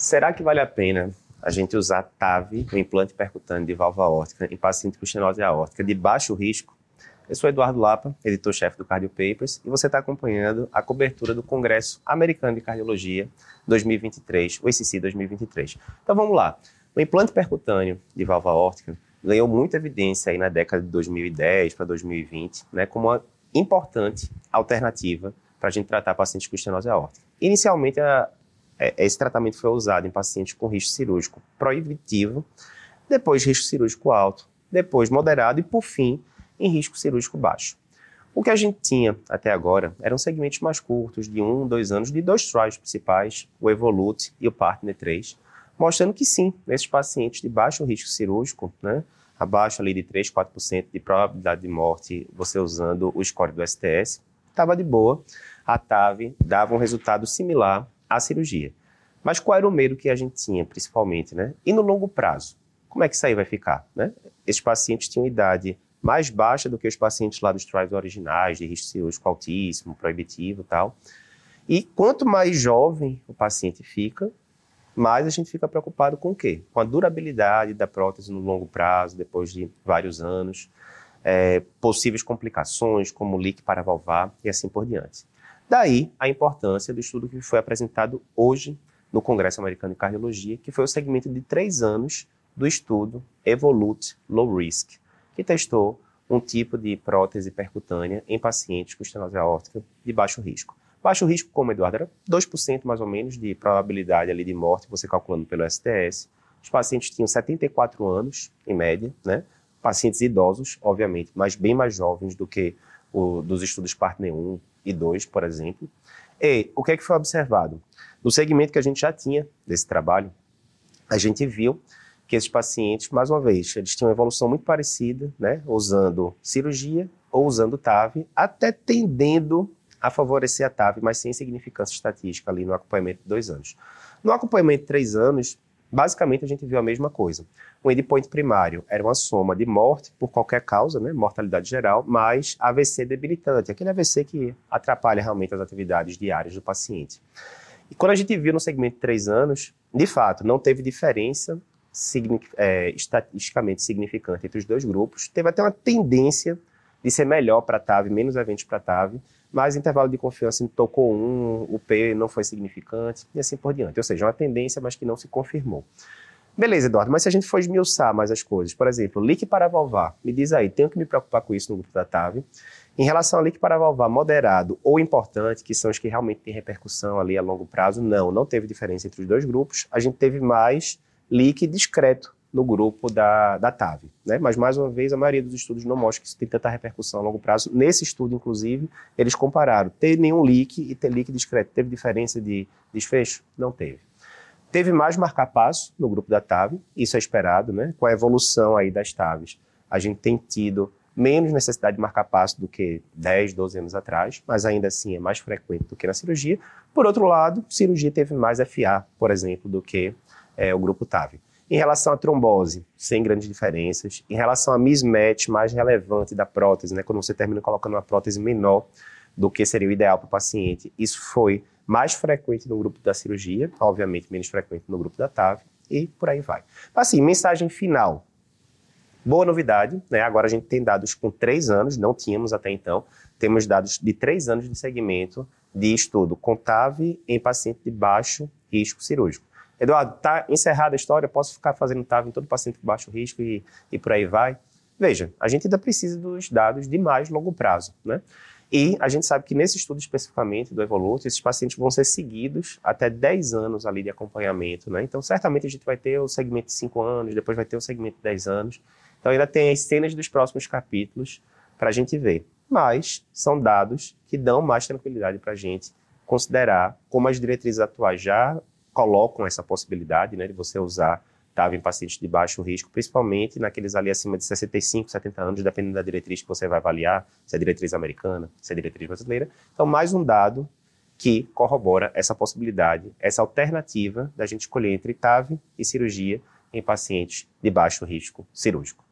Será que vale a pena a gente usar TAV, o implante percutâneo de válvula aórtica, em paciente com estenose aórtica de baixo risco? Eu sou Eduardo Lapa, editor-chefe do Cardio Papers, e você está acompanhando a cobertura do Congresso Americano de Cardiologia 2023, o ICC 2023. Então vamos lá. O implante percutâneo de válvula aórtica ganhou muita evidência aí na década de 2010 para 2020, né, como uma importante alternativa para a gente tratar pacientes com estenose aórtica. Inicialmente, a, é, esse tratamento foi usado em pacientes com risco cirúrgico proibitivo, depois risco cirúrgico alto, depois moderado e, por fim, em risco cirúrgico baixo. O que a gente tinha até agora eram segmentos mais curtos, de um, dois anos, de dois trials principais, o Evolute e o Partner 3, mostrando que sim, nesses pacientes de baixo risco cirúrgico, né, abaixo ali de 3, 4% de probabilidade de morte, você usando o score do STS, estava de boa. A TAV dava um resultado similar à cirurgia. Mas qual era o medo que a gente tinha, principalmente, né? E no longo prazo? Como é que isso aí vai ficar, né? Esses pacientes tinham idade mais baixa do que os pacientes lá dos trials originais, de risco cirúrgico altíssimo, proibitivo e tal. E quanto mais jovem o paciente fica, mas a gente fica preocupado com o quê? Com a durabilidade da prótese no longo prazo, depois de vários anos, é, possíveis complicações, como leak paravalvar e assim por diante. Daí a importância do estudo que foi apresentado hoje no Congresso Americano de Cardiologia, que foi o segmento de três anos do estudo Evolute Low Risk, que testou um tipo de prótese percutânea em pacientes com estenose aórtica de baixo risco. Baixo risco, como Eduardo, era 2% mais ou menos de probabilidade ali de morte, você calculando pelo STS. Os pacientes tinham 74 anos, em média, né? Pacientes idosos, obviamente, mas bem mais jovens do que o dos estudos Partner 1 e 2, por exemplo. E o que é que foi observado? No segmento que a gente já tinha desse trabalho, a gente viu que esses pacientes, mais uma vez, eles tinham uma evolução muito parecida, né? Usando cirurgia ou usando TAV, até tendendo a favorecer a TAV, mas sem significância estatística ali no acompanhamento de dois anos. No acompanhamento de três anos, basicamente a gente viu a mesma coisa. O endpoint primário era uma soma de morte por qualquer causa, né, mortalidade geral, mais AVC debilitante, aquele AVC que atrapalha realmente as atividades diárias do paciente. E quando a gente viu no segmento de três anos, de fato, não teve diferença é, estatisticamente significante entre os dois grupos, teve até uma tendência de ser melhor para a TAV, menos eventos para a TAV, mas intervalo de confiança tocou um, o P não foi significante e assim por diante. Ou seja, uma tendência, mas que não se confirmou. Beleza, Eduardo, mas se a gente for esmiuçar mais as coisas, por exemplo, leak valvar, me diz aí, tenho que me preocupar com isso no grupo da TAV. Em relação ao leak valvar moderado ou importante, que são os que realmente têm repercussão ali a longo prazo, não, não teve diferença entre os dois grupos. A gente teve mais leak discreto, no grupo da, da TAV. Né? Mas, mais uma vez, a maioria dos estudos não mostra que isso tem tanta repercussão a longo prazo. Nesse estudo, inclusive, eles compararam ter nenhum leak e ter leak discreto. Teve diferença de desfecho? Não teve. Teve mais marca-passo no grupo da TAV, isso é esperado, né? com a evolução aí das TAVs. A gente tem tido menos necessidade de marcar passo do que 10, 12 anos atrás, mas ainda assim é mais frequente do que na cirurgia. Por outro lado, cirurgia teve mais FA, por exemplo, do que é, o grupo TAV. Em relação à trombose, sem grandes diferenças. Em relação a mismatch mais relevante da prótese, né, quando você termina colocando uma prótese menor do que seria o ideal para o paciente, isso foi mais frequente no grupo da cirurgia, obviamente menos frequente no grupo da TAV, e por aí vai. Assim, mensagem final. Boa novidade, né? Agora a gente tem dados com três anos, não tínhamos até então. Temos dados de três anos de segmento de estudo com TAV em paciente de baixo risco cirúrgico. Eduardo, está encerrada a história, posso ficar fazendo TAV em todo paciente com baixo risco e, e por aí vai? Veja, a gente ainda precisa dos dados de mais longo prazo, né? E a gente sabe que nesse estudo especificamente do Evolute, esses pacientes vão ser seguidos até 10 anos ali de acompanhamento, né? Então, certamente a gente vai ter o segmento de 5 anos, depois vai ter o segmento de 10 anos. Então, ainda tem as cenas dos próximos capítulos para a gente ver. Mas são dados que dão mais tranquilidade para a gente considerar como as diretrizes atuais já colocam essa possibilidade né, de você usar TAV em pacientes de baixo risco, principalmente naqueles ali acima de 65, 70 anos, dependendo da diretriz que você vai avaliar, se é diretriz americana, se é diretriz brasileira. Então, mais um dado que corrobora essa possibilidade, essa alternativa da gente escolher entre TAV e cirurgia em pacientes de baixo risco cirúrgico.